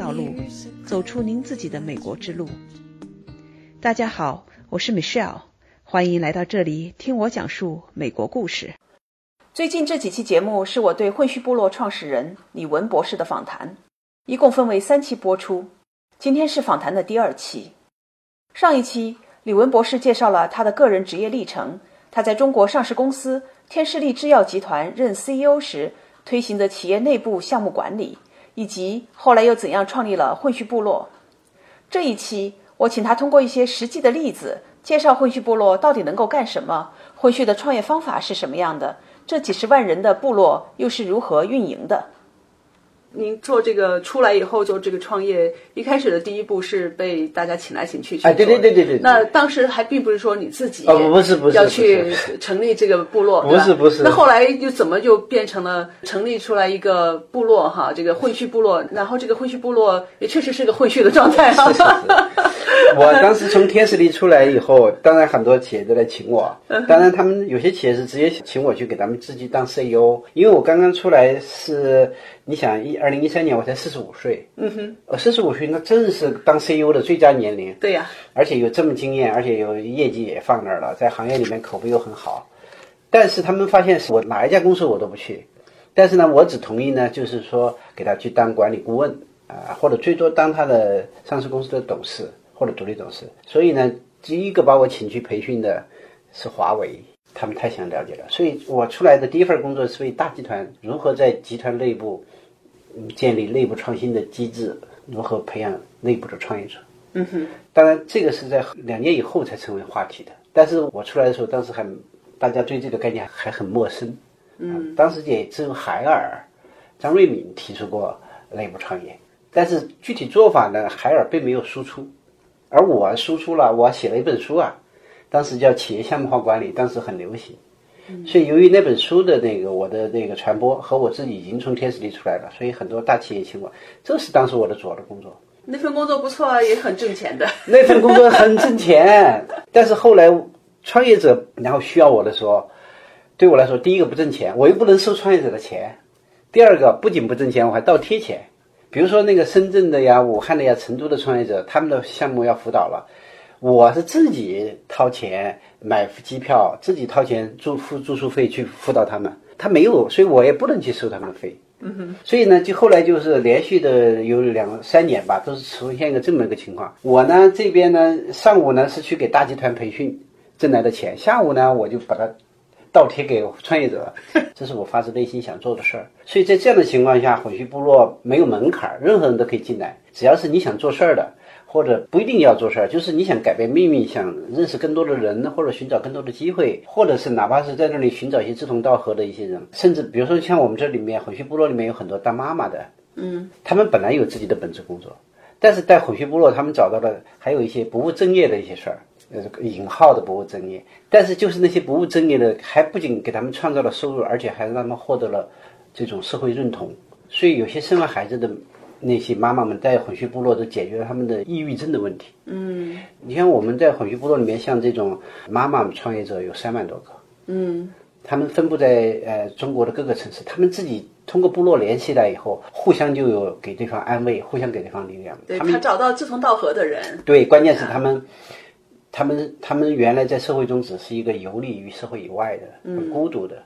道路，走出您自己的美国之路。大家好，我是 Michelle，欢迎来到这里听我讲述美国故事。最近这几期节目是我对混血部落创始人李文博士的访谈，一共分为三期播出。今天是访谈的第二期。上一期，李文博士介绍了他的个人职业历程，他在中国上市公司天士力制药集团任 CEO 时推行的企业内部项目管理，以及后来又怎样创立了混血部落。这一期，我请他通过一些实际的例子，介绍混血部落到底能够干什么，混血的创业方法是什么样的。这几十万人的部落又是如何运营的？您做这个出来以后，就这个创业，一开始的第一步是被大家请来请去去哎，对对对对对。那当时还并不是说你自己哦，不是不是要去成立这个部落，不是不是。那后来又怎么就变成了成立出来一个部落哈？这个混血部落，然后这个混血部落也确实是个混血的状态哈。我当时从天使里出来以后，当然很多企业都来请我。当然，他们有些企业是直接请我去给他们自己当 CEO，因为我刚刚出来是，你想一二零一三年我才四十五岁，嗯哼，我，四十五岁那正是当 CEO 的最佳年龄。对呀，而且有这么经验，而且有业绩也放那儿了，在行业里面口碑又很好。但是他们发现是我哪一家公司我都不去，但是呢，我只同意呢，就是说给他去当管理顾问啊，或者最多当他的上市公司的董事。或者独立董事，所以呢，第一个把我请去培训的是华为，他们太想了解了，所以我出来的第一份工作是为大集团如何在集团内部建立内部创新的机制，如何培养内部的创业者。嗯哼，当然这个是在两年以后才成为话题的，但是我出来的时候，当时还大家对这个概念还很陌生。嗯，当时也只有海尔、张瑞敏提出过内部创业，但是具体做法呢，海尔并没有输出。而我输出了，我写了一本书啊，当时叫企业项目化管理，当时很流行。所以由于那本书的那个我的那个传播和我自己已经从天使里出来了，所以很多大企业请我，这是当时我的主要的工作。那份工作不错啊，也很挣钱的。那份工作很挣钱，但是后来创业者然后需要我的时候，对我来说，第一个不挣钱，我又不能收创业者的钱；第二个不仅不挣钱，我还倒贴钱。比如说那个深圳的呀、武汉的呀、成都的创业者，他们的项目要辅导了，我是自己掏钱买机票，自己掏钱住付住宿费去辅导他们，他没有，所以我也不能去收他们的费。嗯哼。所以呢，就后来就是连续的有两三年吧，都是出现一个这么一个情况。我呢这边呢，上午呢是去给大集团培训挣来的钱，下午呢我就把它。倒贴给创业者，这是我发自内心想做的事儿。所以在这样的情况下，混血部落没有门槛，任何人都可以进来。只要是你想做事儿的，或者不一定要做事儿，就是你想改变命运，想认识更多的人，或者寻找更多的机会，或者是哪怕是在那里寻找一些志同道合的一些人，甚至比如说像我们这里面混血部落里面有很多当妈妈的，嗯，他们本来有自己的本职工作，但是在混血部落，他们找到了还有一些不务正业的一些事儿。呃，引号的不务正业，但是就是那些不务正业的，还不仅给他们创造了收入，而且还让他们获得了这种社会认同。所以有些生完孩子的那些妈妈们在混血部落都解决了他们的抑郁症的问题。嗯，你像我们在混血部落里面，像这种妈妈创业者有三万多个。嗯，他们分布在呃中国的各个城市，他们自己通过部落联系了以后，互相就有给对方安慰，互相给对方力量。对他找到志同道合的人。对，关键是他们。他们他们原来在社会中只是一个游离于社会以外的、很孤独的，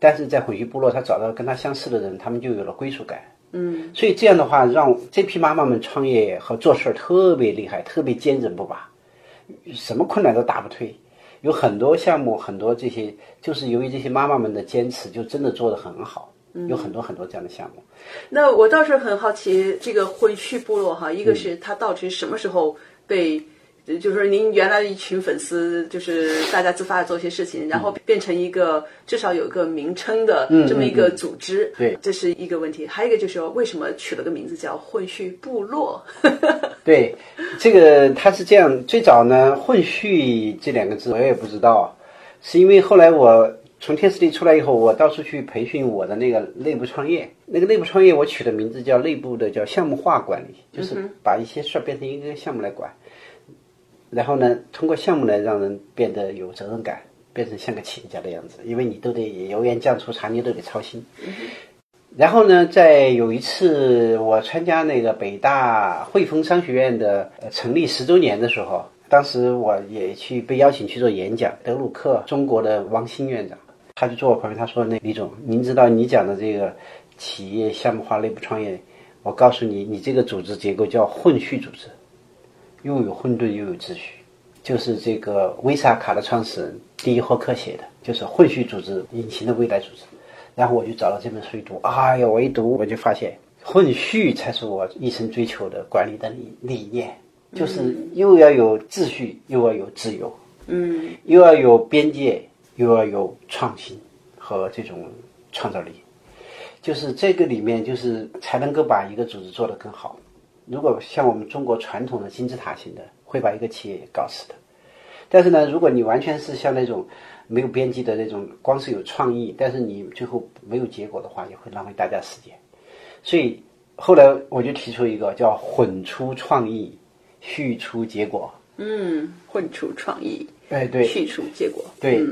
但是在混血部落，他找到跟他相似的人，他们就有了归属感。嗯，所以这样的话，让这批妈妈们创业和做事儿特别厉害，特别坚韧不拔，什么困难都打不退。有很多项目，很多这些，就是由于这些妈妈们的坚持，就真的做得很好。有很多很多这样的项目。那我倒是很好奇，这个混序部落哈，一个是它到底什么时候被？就是您原来一群粉丝，就是大家自发的做一些事情，然后变成一个至少有一个名称的这么一个组织，对，这是一个问题。还有一个就是说，为什么取了个名字叫混序部落？对，这个它是这样，最早呢，混序这两个字我也不知道，是因为后来我从天使地出来以后，我到处去培训我的那个内部创业，那个内部创业我取的名字叫内部的叫项目化管理，就是把一些事儿变成一个项目来管。然后呢，通过项目来让人变得有责任感，变成像个企业家的样子。因为你都得油盐酱醋茶，你都得操心。然后呢，在有一次我参加那个北大汇丰商学院的成立十周年的时候，当时我也去被邀请去做演讲。德鲁克中国的王兴院长，他就坐我旁边，他说：“那李总，您知道你讲的这个企业项目化内部创业，我告诉你，你这个组织结构叫混序组织，又有混沌又有秩序，就是这个维萨卡的创始人第一霍克写的，就是混序组织引擎的未来组织。”然后我就找了这本书一读，哎呀，我一读我就发现，混序才是我一生追求的管理的理理念，就是又要有秩序，又要有自由，嗯，又要有边界，又要有创新和这种创造力，就是这个里面就是才能够把一个组织做得更好。如果像我们中国传统的金字塔型的，会把一个企业搞死的。但是呢，如果你完全是像那种。没有边际的那种，光是有创意，但是你最后没有结果的话，也会浪费大家时间。所以后来我就提出一个叫“混出创意，序出结果”。嗯，混出创意，哎对，序出结果，对，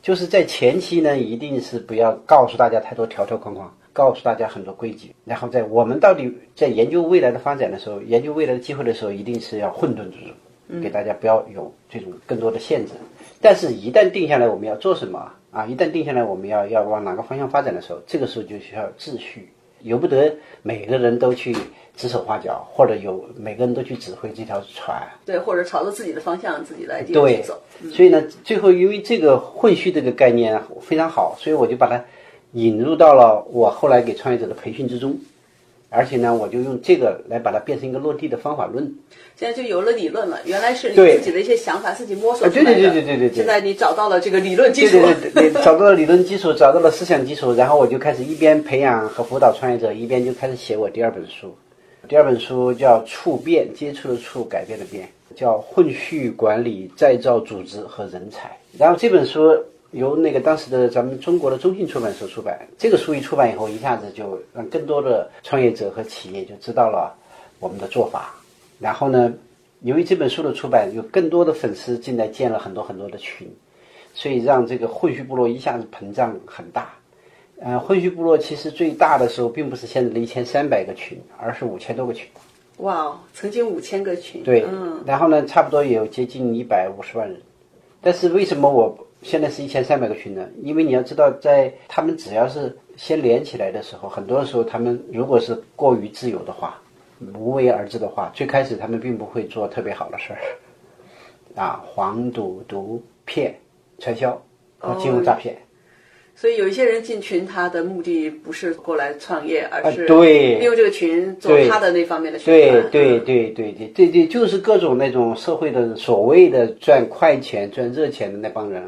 就是在前期呢，一定是不要告诉大家太多条条框框，告诉大家很多规矩，然后在我们到底在研究未来的发展的时候，研究未来的机会的时候，一定是要混沌之中，给大家不要有这种更多的限制。但是，一旦定下来我们要做什么啊？一旦定下来我们要要往哪个方向发展的时候，这个时候就需要秩序，由不得每个人都去指手画脚，或者有每个人都去指挥这条船。对，或者朝着自己的方向自己来对走。所以呢，最后因为这个混序这个概念非常好，所以我就把它引入到了我后来给创业者的培训之中。而且呢，我就用这个来把它变成一个落地的方法论。现在就有了理论了，原来是你自己的一些想法，自己摸索出来的。对对对对对对。现在你找到了这个理论基础。对对对对，找到了理论基础，找到了思想基础，然后我就开始一边培养和辅导创业者，一边就开始写我第二本书。第二本书叫“触变”，接触的触，改变的变，叫混序管理再造组织和人才。然后这本书。由那个当时的咱们中国的中信出版社出版，这个书一出版以后，一下子就让更多的创业者和企业就知道了我们的做法。然后呢，由于这本书的出版，有更多的粉丝进来建了很多很多的群，所以让这个混血部落一下子膨胀很大。呃，混血部落其实最大的时候并不是现在的一千三百个群，而是五千多个群。哇，曾经五千个群。对，然后呢，差不多也有接近一百五十万人。但是为什么我？现在是一千三百个群呢，因为你要知道，在他们只要是先连起来的时候，很多时候他们如果是过于自由的话，无为而治的话，最开始他们并不会做特别好的事儿，啊，黄赌毒骗传销和金融诈骗。所以有一些人进群，他的目的不是过来创业，而是对利用这个群做他的那方面的宣传。对对对对对对对，就是各种那种社会的所谓的赚快钱、赚热钱的那帮人。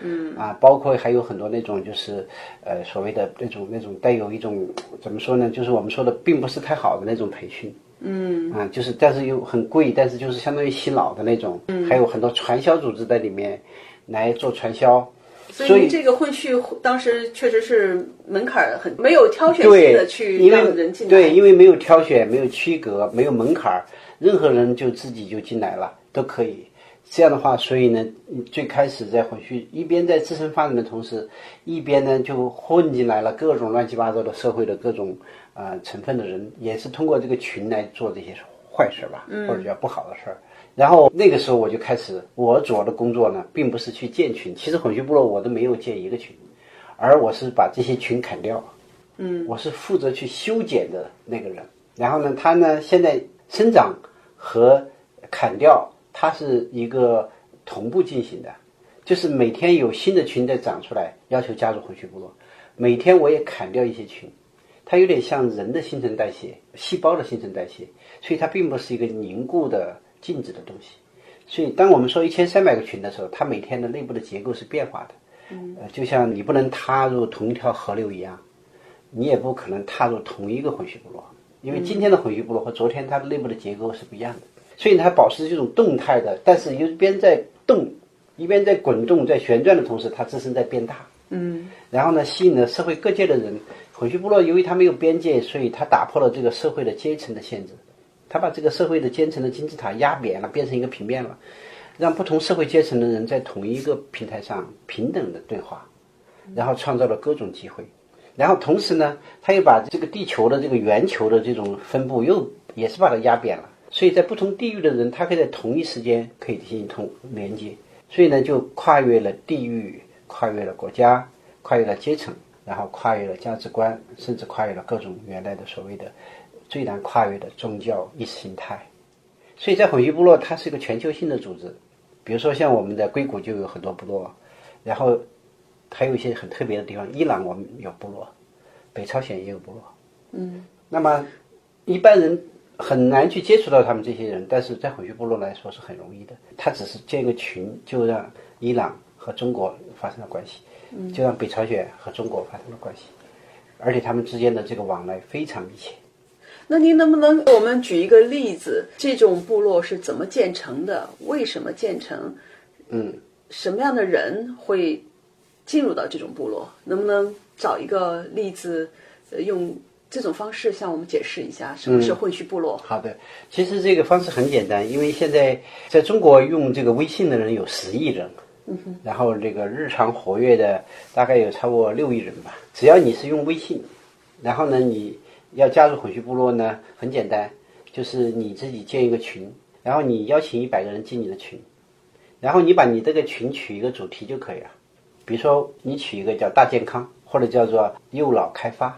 嗯啊，包括还有很多那种就是，呃，所谓的那种那种带有一种怎么说呢？就是我们说的并不是太好的那种培训。嗯啊，就是但是又很贵，但是就是相当于洗脑的那种。嗯，还有很多传销组织在里面来做传销。所以这个混序当时确实是门槛很没有挑选性的去让人进来。对，因为没有挑选，没有区隔，没有门槛，任何人就自己就进来了，都可以。这样的话，所以呢，最开始在混序一边在自身发展的同时，一边呢就混进来了各种乱七八糟的社会的各种呃成分的人，也是通过这个群来做这些坏事吧，或者叫不好的事儿。然后那个时候我就开始，我主要的工作呢，并不是去建群，其实混序部落我都没有建一个群，而我是把这些群砍掉，嗯，我是负责去修剪的那个人。然后呢，他呢现在生长和砍掉。它是一个同步进行的，就是每天有新的群在长出来，要求加入混血部落。每天我也砍掉一些群，它有点像人的新陈代谢、细胞的新陈代谢，所以它并不是一个凝固的静止的东西。所以，当我们说一千三百个群的时候，它每天的内部的结构是变化的。嗯，就像你不能踏入同一条河流一样，你也不可能踏入同一个混血部落，因为今天的混血部落和昨天它的内部的结构是不一样的。所以它保持这种动态的，但是一边在动，一边在滚动、在旋转的同时，它自身在变大。嗯。然后呢，吸引了社会各界的人。混序部落由于它没有边界，所以它打破了这个社会的阶层的限制，它把这个社会的阶层的金字塔压扁了，变成一个平面了，让不同社会阶层的人在同一个平台上平等的对话，然后创造了各种机会。然后同时呢，它又把这个地球的这个圆球的这种分布又也是把它压扁了，所以在不同地域的人，他可以在同一时间可以进行通连接，所以呢，就跨越了地域，跨越了国家，跨越了阶层，然后跨越了价值观，甚至跨越了各种原来的所谓的最难跨越的宗教意识形态。所以在混血部落，它是一个全球性的组织。比如说，像我们的硅谷就有很多部落，然后还有一些很特别的地方。伊朗我们有部落，北朝鲜也有部落。嗯，那么一般人很难去接触到他们这些人，但是在混血部落来说是很容易的。他只是建一个群，就让伊朗和中国发生了关系，就让北朝鲜和中国发生了关系，而且他们之间的这个往来非常密切。那您能不能给我们举一个例子？这种部落是怎么建成的？为什么建成？嗯，什么样的人会进入到这种部落？能不能找一个例子，呃，用这种方式向我们解释一下什么是混血部落？好的，其实这个方式很简单，因为现在在中国用这个微信的人有十亿人，嗯哼，然后这个日常活跃的大概有超过六亿人吧。只要你是用微信，然后呢，你要加入混血部落呢，很简单，就是你自己建一个群，然后你邀请一百个人进你的群，然后你把你这个群取一个主题就可以了，比如说你取一个叫大健康，或者叫做幼脑开发，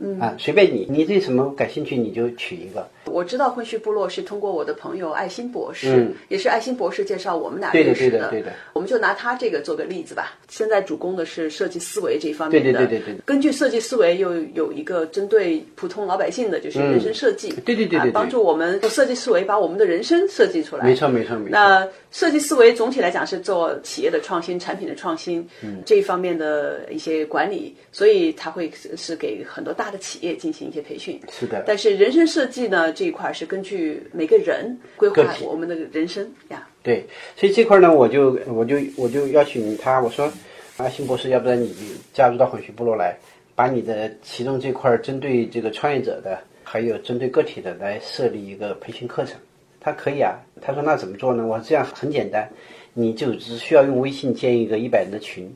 嗯啊，随便你，你对什么感兴趣你就取一个。我知道混血部落是通过我的朋友爱心博士，嗯。也是爱心博士介绍我们俩对的认识对的对的。我们就拿他这个做个例子吧。现在主攻的是设计思维这方面的，对对对对。对根据设计思维又有一个针对普通老百姓的，就是人生设计，嗯对对对对。帮助我们用设计思维把我们的人生设计出来。没错没错没错。那设计思维总体来讲是做企业的创新、产品的创新、嗯。这一方面的一些管理，所以他会是是给很多大的企业进行一些培训。是的，但是人生设计呢这一块是根据每个人规划我们的人生呀。对，所以这块呢，我就我就我就邀请他，我说，阿新博士，要不然你加入到混血部落来，把你的其中这块儿针对这个创业者的，还有针对个体的来设立一个培训课程。他可以啊，他说那怎么做呢？我说这样很简单，你就只需要用微信建一个一百人的群，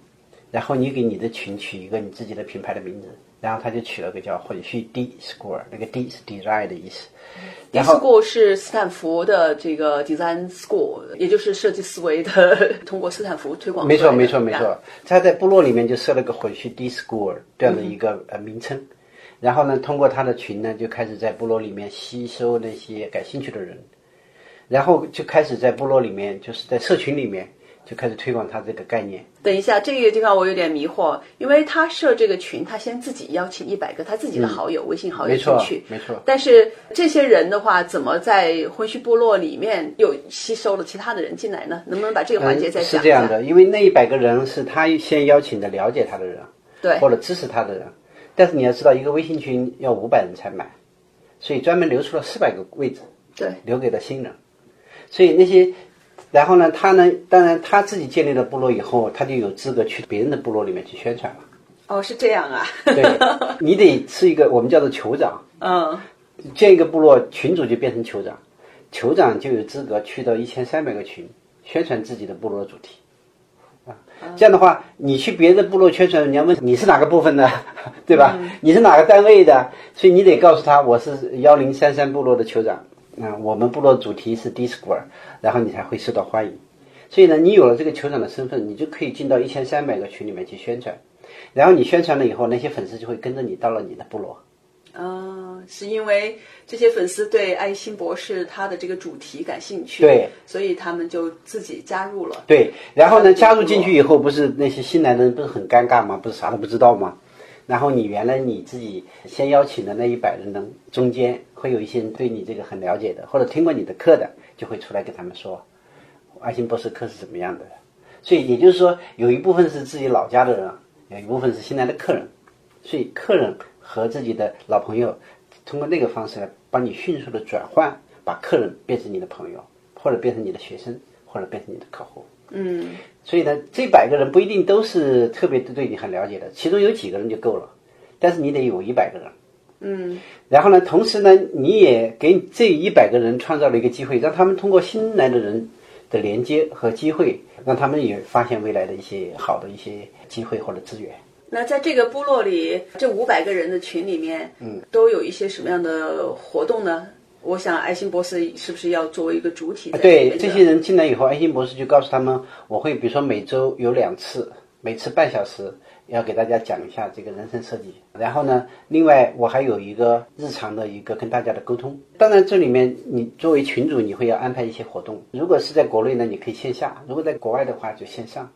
然后你给你的群取一个你自己的品牌的名字，然后他就取了个叫混序 D School，那个 D 是 design 的意思。然后 School 是斯坦福的这个 Design School，也就是设计思维的，通过斯坦福推广。没错，没错，没错。他在部落里面就设了个混序 D School 这样的一个呃名称，然后呢，通过他的群呢，就开始在部落里面吸收那些感兴趣的人，然后就开始在部落里面，就是在社群里面就开始推广他这个概念。等一下，这个地方我有点迷惑，因为他设这个群，他先自己邀请一百个他自己的好友、微信好友进去，，没错。但是这些人的话，怎么在婚讯部落里面又吸收了其他的人进来呢？能不能把这个环节再？是这样的，因为那一百个人是他先邀请的了解他的人，对或者支持他的人。但是你要知道，一个微信群要五百人才满，所以专门留出了四百个位置。对，留给了新人。所以那些，然后呢，他呢，当然他自己建立了部落以后，他就有资格去别人的部落里面去宣传了。哦，是这样啊。对，你得是一个我们叫做酋长，嗯，建一个部落群主就变成酋长，酋长就有资格去到一千三百个群宣传自己的部落主题。啊，这样的话，你去别的部落宣传，你要问你是哪个部分的，对吧？你是哪个单位的？所以你得告诉他，我是幺零三三部落的酋长。啊、我们部落主题是 Discord，然后你才会受到欢迎。所以呢，你有了这个酋长的身份，你就可以进到一千三百个群里面去宣传。然后你宣传了以后，那些粉丝就会跟着你到了你的部落。啊，是因为这些粉丝对爱心博士他的这个主题感兴趣，对，所以他们就自己加入了。对，然后呢，加入进去以后，不是那些新来的人不是很尴尬吗？不是啥都不知道吗？然后你原来你自己先邀请的那一百人中中间，会有一些人对你这个很了解的，或者听过你的课的，就会出来跟他们说，爱心博士课是怎么样的。所以也就是说，有一部分是自己老家的人，有一部分是新来的客人，所以客人和自己的老朋友，通过那个方式来帮你迅速的转换，把客人变成你的朋友，或者变成你的学生，或者变成你的客户。嗯，所以呢，这百个人不一定都是特别对你很了解的，其中有几个人就够了，但是你得有一百个人。嗯，然后呢，同时呢，你也给这一百个人创造了一个机会，让他们通过新来的人的连接和机会，让他们也发现未来的一些好的一些机会或者资源。那在这个部落里，这五百个人的群里面，嗯，都有一些什么样的活动呢？我想爱心博士是不是要作为一个主体？对，这些人进来以后，爱心博士就告诉他们，我会比如说每周有两次，每次半小时，要给大家讲一下这个人生设计。然后呢，另外我还有一个日常的一个跟大家的沟通。当然，这里面你作为群主，你会要安排一些活动。如果是在国内呢，你可以线下；如果在国外的话，就线上。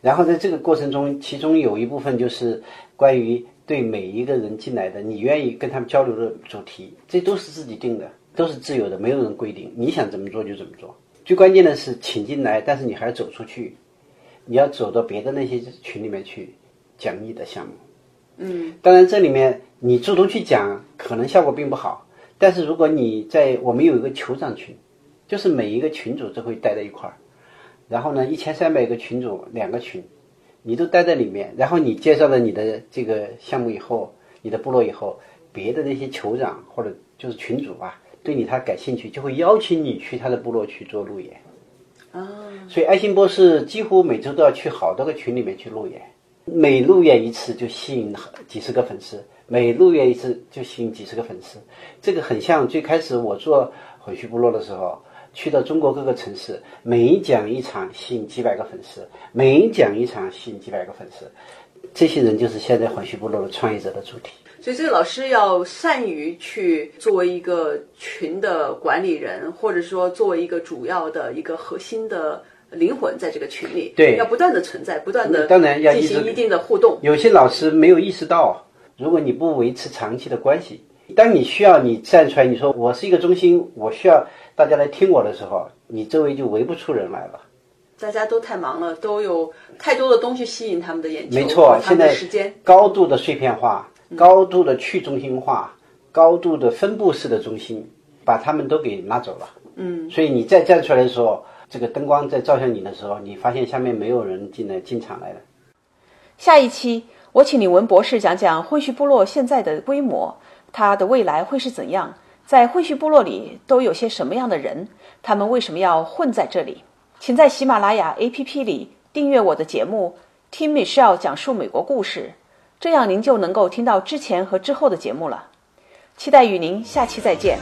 然后在这个过程中，其中有一部分就是关于对每一个人进来的，你愿意跟他们交流的主题，这都是自己定的。都是自由的，没有人规定，你想怎么做就怎么做。最关键的是请进来，但是你还要走出去，你要走到别的那些群里面去讲你的项目。嗯，当然这里面你主动去讲，可能效果并不好。但是如果你在我们有一个酋长群，就是每一个群主都会待在一块儿，然后呢，一千三百个群主两个群，你都待在里面，然后你介绍了你的这个项目以后，你的部落以后，别的那些酋长或者就是群主啊。对你他感兴趣，就会邀请你去他的部落去做路演。啊，所以爱心博士几乎每周都要去好多个群里面去路演，每路演一次就吸引几十个粉丝，每路演一次就吸引几十个粉丝。这个很像最开始我做混血部落的时候，去到中国各个城市，每讲一场吸引几百个粉丝，每讲一场吸引几百个粉丝。这些人就是现在混血部落的创业者的主体。所以，这个老师要善于去作为一个群的管理人，或者说作为一个主要的一个核心的灵魂，在这个群里，对，要不断的存在，不断的当然要进行一定的互动。有些老师没有意识到，如果你不维持长期的关系，当你需要你站出来，你说我是一个中心，我需要大家来听我的时候，你周围就围不出人来了。大家都太忙了，都有太多的东西吸引他们的眼球，没错，现在时间高度的碎片化。高度的去中心化，高度的分布式的中心，把他们都给拿走了。嗯，所以你再站出来的时候，这个灯光在照向你的时候，你发现下面没有人进来进场来了。下一期我请李文博士讲讲混血部落现在的规模，它的未来会是怎样？在混血部落里都有些什么样的人？他们为什么要混在这里？请在喜马拉雅 APP 里订阅我的节目，听 Michelle 讲述美国故事。这样您就能够听到之前和之后的节目了。期待与您下期再见。